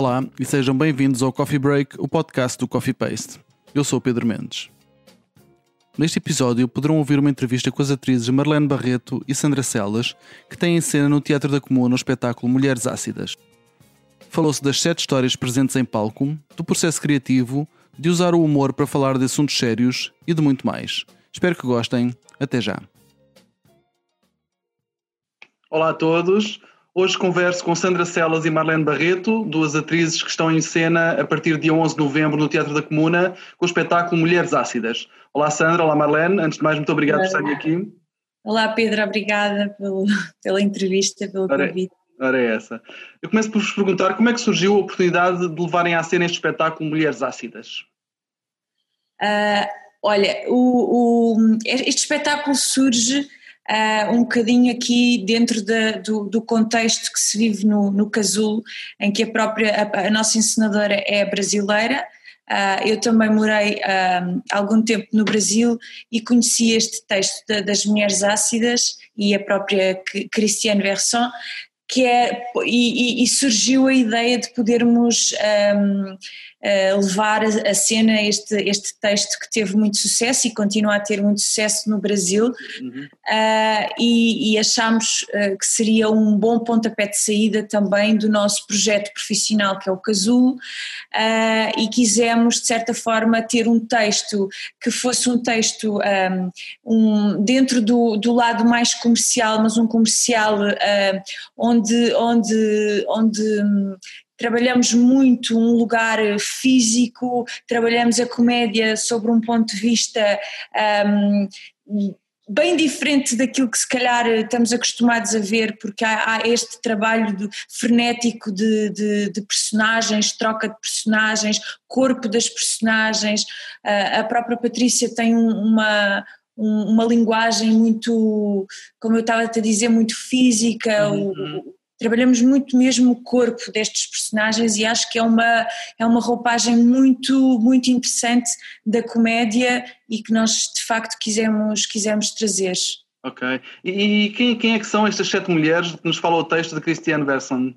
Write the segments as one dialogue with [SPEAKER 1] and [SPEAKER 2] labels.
[SPEAKER 1] Olá e sejam bem-vindos ao Coffee Break, o podcast do Coffee Paste. Eu sou o Pedro Mendes. Neste episódio poderão ouvir uma entrevista com as atrizes Marlene Barreto e Sandra Celas, que têm cena no Teatro da Comuna no espetáculo Mulheres Ácidas. Falou-se das sete histórias presentes em palco, do processo criativo, de usar o humor para falar de assuntos sérios e de muito mais. Espero que gostem. Até já. Olá a todos. Hoje converso com Sandra Celas e Marlene Barreto, duas atrizes que estão em cena a partir de dia 11 de novembro no Teatro da Comuna, com o espetáculo Mulheres Ácidas. Olá Sandra, olá Marlene, antes de mais muito obrigado olá. por estarem aqui.
[SPEAKER 2] Olá Pedro, obrigada pelo, pela entrevista, pelo ora, convite.
[SPEAKER 1] Ora é essa. Eu começo por vos perguntar como é que surgiu a oportunidade de levarem à cena este espetáculo Mulheres Ácidas?
[SPEAKER 2] Uh, olha, o, o, este espetáculo surge uh, um bocadinho aqui dentro do, do, contexto que se vive no, no Casulo, em que a própria, a, a nossa encenadora é brasileira, Uh, eu também morei uh, algum tempo no Brasil e conheci este texto de, das mulheres ácidas e a própria Christiane Verson, que é, e, e, surgiu a ideia de podermos um, uh, levar a, a, cena este, este texto que teve muito sucesso e continua a ter muito sucesso no Brasil uhum. uh, e, e achámos uh, que seria um bom pontapé de saída também do nosso projeto profissional que é o Casulo e quisemos de certa forma ter um texto que fosse um texto um, um, dentro do, do lado mais comercial, mas um comercial onde, onde, onde trabalhamos muito um lugar físico, trabalhamos a comédia sobre um ponto de vista um, bem diferente daquilo que se calhar estamos acostumados a ver, porque há, há este trabalho de, frenético de, de, de, personagens, troca de personagens, corpo das personagens. A própria Patrícia tem um, uma, uma linguagem muito, como eu estava a te dizer, muito física. Uhum. O, trabalhamos muito mesmo o corpo destes personagens e acho que é uma, é uma roupagem muito, muito interessante da comédia e que nós de facto quisemos, quisemos trazer.
[SPEAKER 1] Ok. E, quem, quem é que são estas sete mulheres que nos fala o texto de Christiane Verson?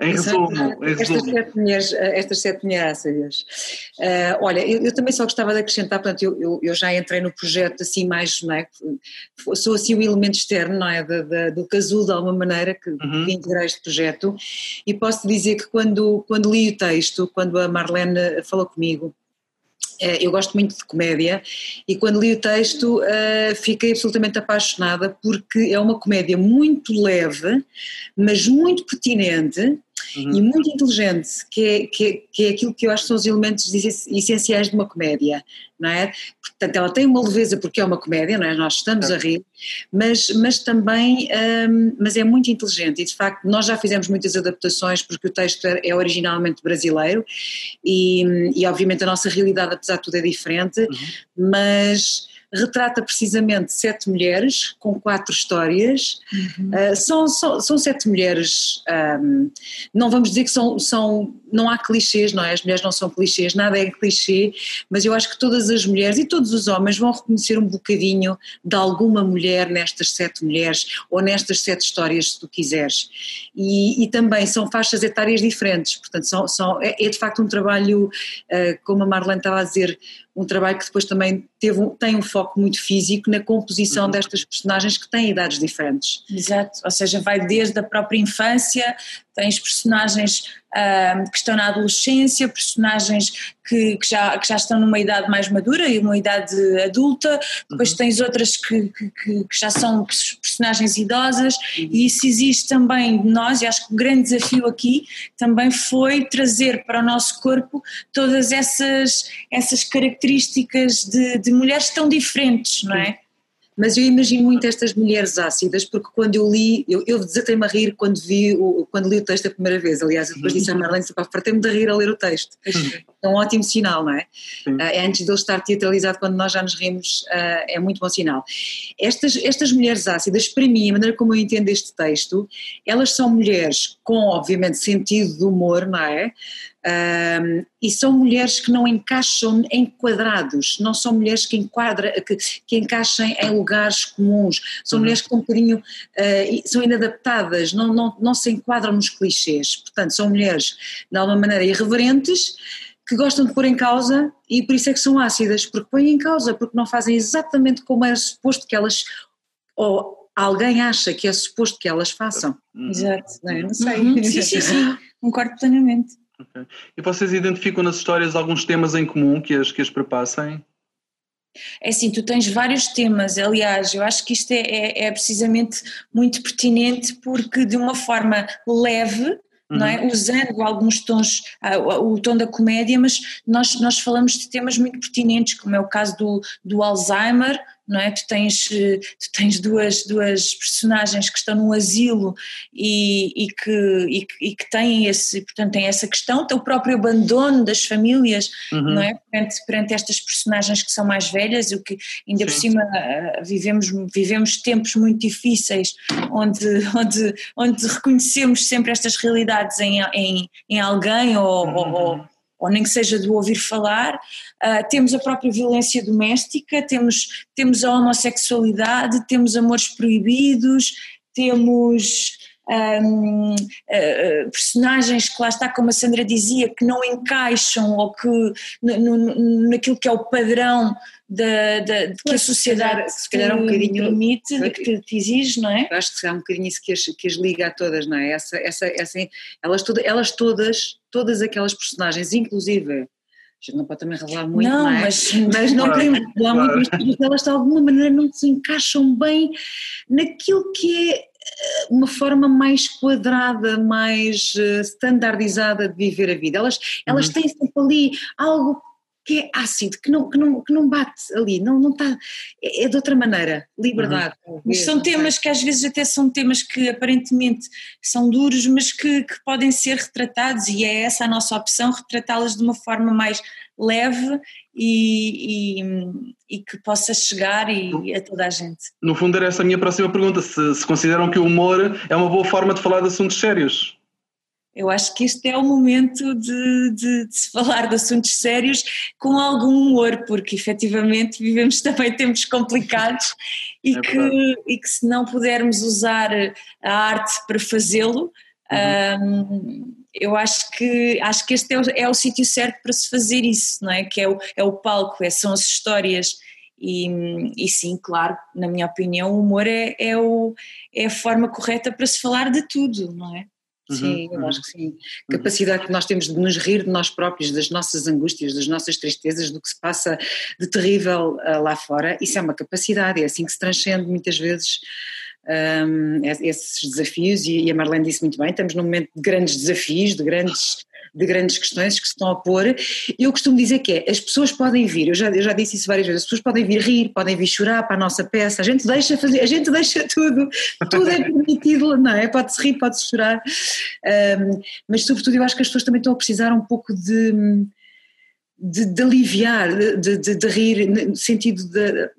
[SPEAKER 1] Em resumo, em
[SPEAKER 3] estas. Sete mulheres, eh, estas sete uh, olha, eu, eu, também só gostava de acrescentar, portanto, eu, eu, eu, já entrei no projeto assim mais, não é, sou assim o elemento externo, não é, de, de, do casulo de alguma maneira que, uhum. que integrei este projeto e posso dizer que quando, quando li o texto, quando a Marlene falou comigo, eh, eu gosto muito de comédia e quando li o texto uh, fiquei absolutamente apaixonada porque é uma comédia muito leve, mas muito pertinente uhum. e muito inteligente, que é, que, é, que é aquilo que eu acho que são os elementos essenciais de uma comédia, não é? Portanto, ela tem uma leveza porque é uma comédia, não é? Nós estamos a rir, mas, mas também, um, mas é muito inteligente e de facto nós já fizemos muitas adaptações porque o texto é, originalmente brasileiro e, e obviamente a nossa realidade apesar de tudo é diferente, uhum. mas retrata precisamente sete mulheres com quatro histórias. Uhum. Uh, são, são, são, sete mulheres, um, não vamos dizer que são, são, não há clichês, não é? As mulheres não são clichês, nada é clichê, mas eu acho que todas as mulheres e todos os homens vão reconhecer um bocadinho de alguma mulher nestas sete mulheres ou nestas sete histórias, se tu quiseres. E, e também são faixas etárias diferentes, portanto, são, são, é, é de facto um trabalho, uh, como a Marlene estava a dizer, um trabalho que depois também teve, tem um foco muito físico na composição uhum. destas personagens que têm idades diferentes.
[SPEAKER 2] Exato, ou seja, vai desde a própria infância, tens personagens que estão na adolescência, personagens que, que, já, que já estão numa idade mais madura e uma idade adulta, depois uhum. tens outras que, que, que, já são personagens idosas uhum. e isso existe também de nós e acho que o grande desafio aqui também foi trazer para o nosso corpo todas essas, essas características de, de mulheres tão diferentes, não é?
[SPEAKER 3] Mas eu imagino muito estas mulheres ácidas, porque quando eu li, eu, eu desatei-me a rir quando, vi o, quando li o texto a primeira vez, aliás, eu depois disse à Marlene, fartei-me de rir a ler o texto. É um ótimo sinal, não é? Uh, antes de ele estar teatralizado, quando nós já nos rimos, uh, é muito bom sinal. Estas, estas mulheres ácidas, para mim, a maneira como eu entendo este texto, elas são mulheres com, obviamente, sentido de humor, não é? Um, e são mulheres que não encaixam em quadrados, não são mulheres que, enquadra, que, que encaixem em lugares comuns, são uhum. mulheres que um bocadinho uh, são inadaptadas, não, não, não se enquadram nos clichês, portanto são mulheres de alguma maneira irreverentes, que gostam de pôr em causa e por isso é que são ácidas, porque põem em causa, porque não fazem exatamente como é suposto que elas, ou alguém acha que é suposto que elas façam.
[SPEAKER 2] Uhum. Exato, não, é? não sei. Uhum. Sim, sim, sim, concordo plenamente.
[SPEAKER 1] Okay. E vocês identificam nas histórias alguns temas em comum que as, que as prepassem?
[SPEAKER 2] É assim, tu tens vários temas, aliás, eu acho que isto é, é, é precisamente muito pertinente porque de uma forma leve, Uhum. não é? Uhum. Usando alguns tons, uh, o tom da comédia, mas nós, nós falamos de temas muito pertinentes, como é o caso do, do Alzheimer, não é? Tu tens, eh, tu tens duas, duas personagens que estão num asilo e, e, que, e, e, que têm esse, portanto, têm essa questão, o próprio abandono das famílias, uhum. não é? Perante, perante estas personagens que são mais velhas, o que ainda Sim. por cima eh, vivemos, vivemos tempos muito difíceis onde, onde, onde reconhecemos sempre estas realidades em, em, em alguém ou, uhum. ou ou nem que seja do ouvir falar, uh, temos a própria violência doméstica, temos, temos a homossexualidade, temos amores proibidos, temos um, uh, uh, personagens que lá está, como a Sandra dizia, que não encaixam ou que no, no, naquilo que é o padrão da, da, de que a sociedade se calhar, se calhar um bocadinho, permite, de que te exige, não é?
[SPEAKER 3] Acho que é um bocadinho isso que as, que as liga a todas, não é? Essa, essa, essa, elas, toda, elas todas, todas aquelas personagens, inclusive a gente não pode também revelar muito, não, é? mas, mas não podemos revelar muito, mas elas de alguma maneira não se encaixam bem naquilo que é eh, uma forma mais quadrada, mais eh, standardizada de viver a vida. Elas, elas uhum. têm sempre ali algo que é ácido, que não, que não, que não bate ali, não, não está, é, é de outra maneira, liberdade.
[SPEAKER 2] Uhum. Mas são temas que às vezes até são temas que aparentemente são duros, mas que, que podem ser retratados e é essa a nossa opção, retratá-las de uma forma mais leve e, e, e, que possa chegar e, a toda a gente.
[SPEAKER 1] No fundo era essa a minha próxima pergunta, se, se consideram que o humor é uma boa forma de falar de assuntos sérios.
[SPEAKER 2] Eu acho que este é o momento de, de, de, se falar de assuntos sérios com algum humor, porque efetivamente vivemos também tempos complicados e, é que, e que se não pudermos usar a arte para fazê-lo, uhum. um, eu acho que, acho que este é o, é o sítio certo para se fazer isso, não é? Que é o, é o palco, é, são as histórias. E, e sim, claro, na minha opinião, o humor é, é, o, é a forma correta para se falar de tudo, não é?
[SPEAKER 3] Uhum, sim, eu uhum. acho que sim. Uhum. Capacidade que nós temos de nos rir de nós próprios, das nossas angústias, das nossas tristezas, do que se passa de terrível uh, lá fora, isso é uma capacidade, é assim que se transcende muitas vezes um, esses desafios, e a Marlene disse muito bem, estamos num momento de grandes desafios, de grandes de grandes questões que se estão a pôr. Eu costumo dizer que é, as pessoas podem vir, eu já, eu já disse isso várias vezes, as pessoas podem vir rir, podem vir chorar para a nossa peça, a gente deixa fazer, a gente deixa tudo, tudo é permitido, não é? Pode-se rir, pode-se chorar, um, mas sobretudo eu acho que as pessoas também estão a precisar um pouco de, de, de aliviar, de, de, de, rir, no sentido de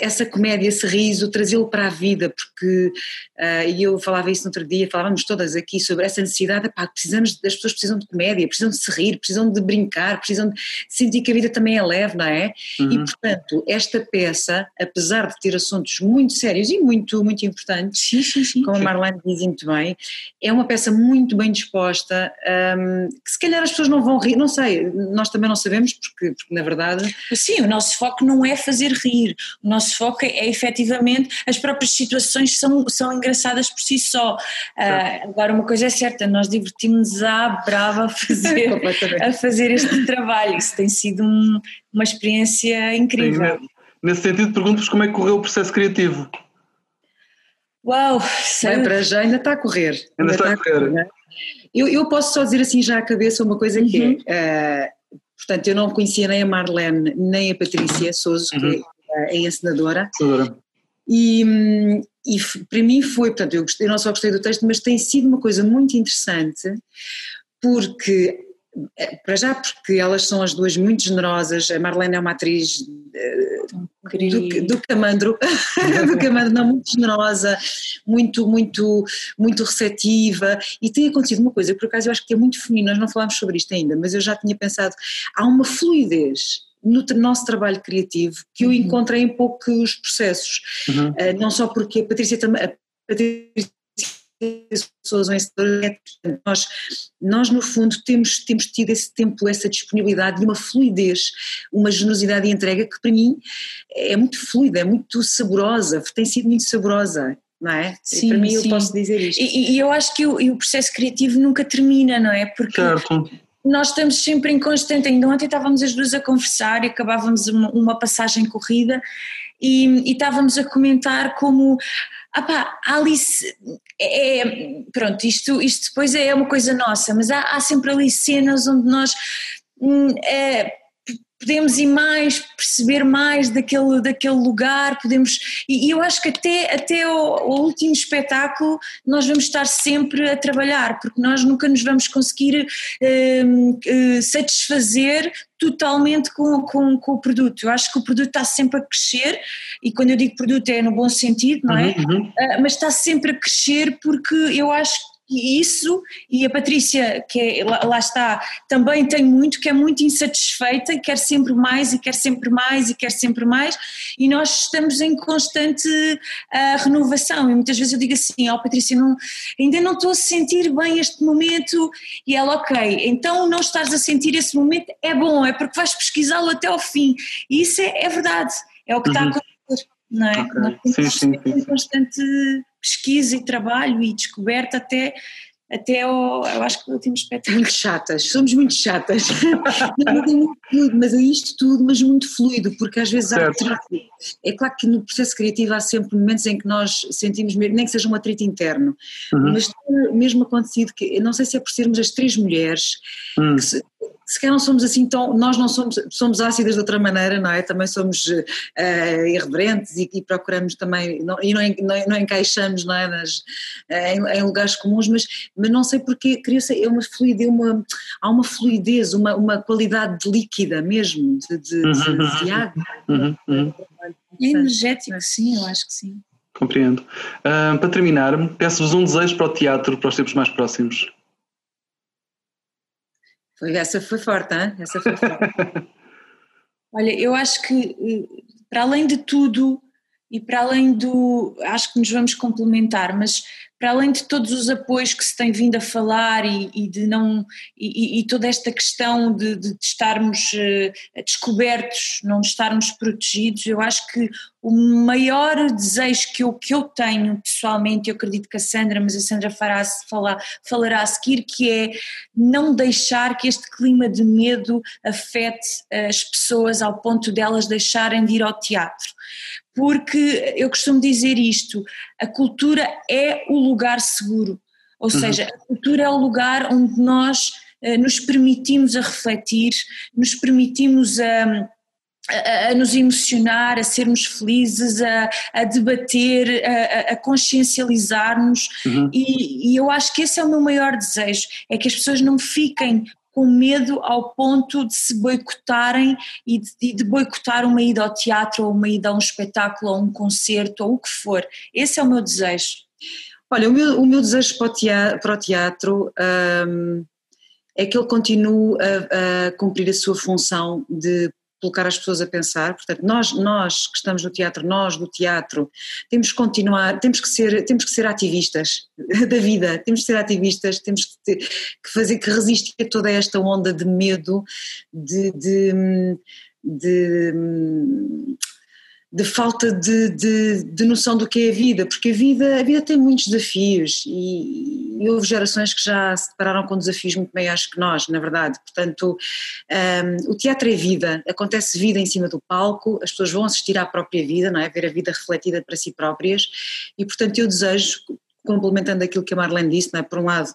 [SPEAKER 3] essa comédia, esse riso, trazê-lo para a vida, porque, uh, e eu falava isso no outro dia, falávamos todas aqui sobre essa necessidade, precisamos, as pessoas precisam de comédia, precisam de se rir, precisam de brincar, precisam de sentir que a vida também é leve, não é? Uhum. E portanto, esta peça, apesar de ter assuntos muito sérios e muito, muito importantes, sim, sim, sim. como a Marlene diz muito bem, é uma peça muito bem disposta, um, que se calhar as pessoas não vão rir, não sei, nós também não sabemos, porque, porque na verdade...
[SPEAKER 2] Sim, o nosso foco não é fazer rir, nosso foco é, é efetivamente as próprias situações são, são engraçadas por si só. Uh, agora, uma coisa é certa, nós divertimos-nos à brava a fazer, a fazer este trabalho. Isso tem sido um, uma experiência incrível. Sim,
[SPEAKER 1] nesse sentido, pergunto-vos como é que correu o processo criativo.
[SPEAKER 2] Uau!
[SPEAKER 3] Bem, para já ainda está a correr.
[SPEAKER 1] Ainda, ainda está, a correr. correr.
[SPEAKER 3] Eu, eu posso só dizer assim já à cabeça uma coisa que uhum. é, uh, portanto, eu não conhecia nem a Marlene nem a Patrícia Souza, uhum. Que é encenadora. E, e para mim foi, portanto, eu, gostei, eu não só gostei do texto, mas tem sido uma coisa muito interessante, porque É, para já, porque elas são as duas muito generosas. A Marlene é uma atriz do, do Camandro, do Camandro, não, muito generosa, muito, muito, muito receptiva. E tem acontecido uma coisa, por acaso eu acho que é muito feminino, nós não falámos sobre isto ainda, mas eu já tinha pensado, há uma fluidez no nosso trabalho criativo que eu uhum. encontrei em poucos processos. Uhum. Uh, não só porque a Patrícia também. A Patrícia pessoas nós, nós no fundo temos, temos tido esse tempo, essa disponibilidade e uma fluidez, uma generosidade e entrega que para mim é muito fluida, é muito saborosa, tem sido muito saborosa. Não é? Sim, para mim sim. eu posso dizer isto.
[SPEAKER 2] E, e eu acho que o, o, processo criativo nunca termina, não é? Porque certo nós estamos sempre em constante, ainda ontem estávamos as duas a conversar e acabávamos uma, uma passagem corrida e, e, estávamos a comentar como ah pá, Alice, é, é, pronto, isto, isto depois é uma coisa nossa, mas há, há sempre ali cenas onde nós hum, é, podemos ir mais, perceber mais daquele, daquele lugar, podemos, e, e eu acho que até, até o, último espetáculo nós vamos estar sempre a trabalhar, porque nós nunca nos vamos conseguir uh, satisfazer totalmente com, com, com, o produto. Eu acho que o produto está sempre a crescer, e quando eu digo produto é no bom sentido, não é? Uhum, uhum. Uh, mas está sempre a crescer porque eu acho isso, e a Patrícia, que é, lá, lá, está, também tem muito, que é muito insatisfeita, quer sempre mais e quer sempre mais e quer sempre mais, e nós estamos em constante uh, renovação. E muitas vezes eu digo assim: Ó oh, Patrícia, não, ainda não estou a sentir bem este momento, e ela, ok, então não estás a sentir esse momento, é bom, é porque vais pesquisá-lo até ao fim. E isso é, é verdade, é o que uhum. está a acontecer, não é? Okay. Nós temos sim, sim, sim. constante pesquisa e trabalho e descoberta até até o, eu acho que o último espetáculo.
[SPEAKER 3] Muito chatas, somos muito chatas. não, é muito fluido, mas é isto tudo, mas muito fluido, porque às vezes certo. há atrito. É claro que no processo criativo há sempre momentos em que nós sentimos, nem que seja um atrito interno, uhum. mas mesmo acontecido que, não sei se é por sermos as três mulheres, uhum. que se, se calhar não somos assim tão, nós não somos, somos ácidas de outra maneira, não é? Também somos uh, irreverentes e, e, procuramos também, não, e não, não, não, encaixamos não é? Nas, em, em, lugares comuns, mas, mas não sei porque criança é uma fluidez, uma, há uma fluidez, uma, uma qualidade líquida mesmo, de, de, uhum, de, de uhum. água. Uhum,
[SPEAKER 2] uhum. É energético, sim, eu acho que sim.
[SPEAKER 1] Compreendo. Uh, para terminar, peço-vos um desejo para o teatro para os tempos mais próximos.
[SPEAKER 3] Foi, essa foi forte, hein? essa foi forte.
[SPEAKER 2] Olha, eu acho que eh, para além de tudo e para além do. Acho que nos vamos complementar, mas para além de todos os apoios que se tem vindo a falar e, e de não e, e, toda esta questão de, de estarmos uh, descobertos, não estarmos protegidos, eu acho que o maior desejo que eu, que eu tenho pessoalmente, eu acredito que a Sandra, mas a Sandra fará, falar, falará a seguir, que é não deixar que este clima de medo afete as pessoas ao ponto delas deixarem de ir ao teatro. Porque eu costumo dizer isto: a cultura é o lugar seguro, ou uhum. seja, a cultura é o lugar onde nós uh, nos permitimos a refletir, nos permitimos a. A, a, nos emocionar, a sermos felizes, a, a debater, a, consciencializar-nos, uhum. e, e, eu acho que esse é o meu maior desejo: é que as pessoas não fiquem com medo ao ponto de se boicotarem e de, de, boicotar uma ida ao teatro ou uma ida a um espetáculo ou um concerto ou o que for. Esse é o meu desejo.
[SPEAKER 3] Olha, o meu, o meu desejo para o teatro, para o teatro um, é que ele continue a, a cumprir a sua função de colocar as pessoas a pensar. Portanto, nós, nós que estamos no teatro, nós do teatro, temos que continuar, temos que ser, temos que ser ativistas da vida, temos que ser ativistas, temos que, ter, que fazer, que resistir a toda esta onda de medo, de, de, de de falta de, de, de, noção do que é a vida, porque a vida, a vida tem muitos desafios e, e houve gerações que já se depararam com desafios muito maiores que nós, na verdade. Portanto, um, o teatro é vida, acontece vida em cima do palco, as pessoas vão assistir à própria vida, não é? Ver a vida refletida para si próprias e, portanto, eu desejo, complementando aquilo que a Marlene disse, não é? Por um lado,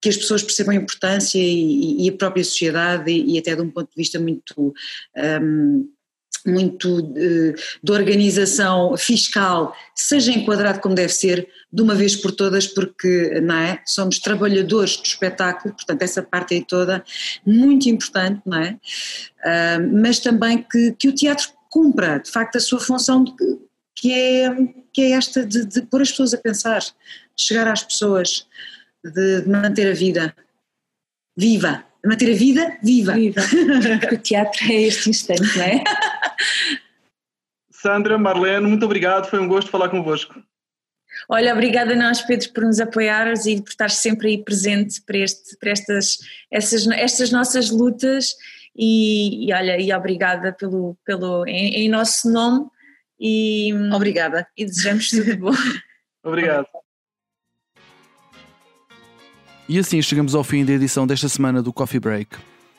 [SPEAKER 3] que as pessoas percebam a importância e, e a própria sociedade e, e, até de um ponto de vista muito. Um, muito de, de, organização fiscal seja enquadrado como deve ser, de uma vez por todas, porque não é? somos trabalhadores do espetáculo, portanto, essa parte aí toda, muito importante, não é? Uh, mas também que, que o teatro cumpra, de facto, a sua função, de, que, é, que é esta de, de pôr as pessoas a pensar, de chegar às pessoas, de, de manter a vida viva manter a vida viva. Viva.
[SPEAKER 2] Porque o teatro é este instante, não é?
[SPEAKER 1] Sandra, Marlene, muito obrigado, foi um gosto falar convosco.
[SPEAKER 2] Olha, obrigada a nós, Pedro, por nos apoiares e por estar sempre aí presente para, este, para estas, essas, estas nossas lutas e, e, olha, e obrigada pelo, pelo, em, em nosso nome e
[SPEAKER 3] obrigada
[SPEAKER 2] e desejamos tudo bom.
[SPEAKER 1] Obrigado. E assim chegamos ao fim da edição desta semana do Coffee Break.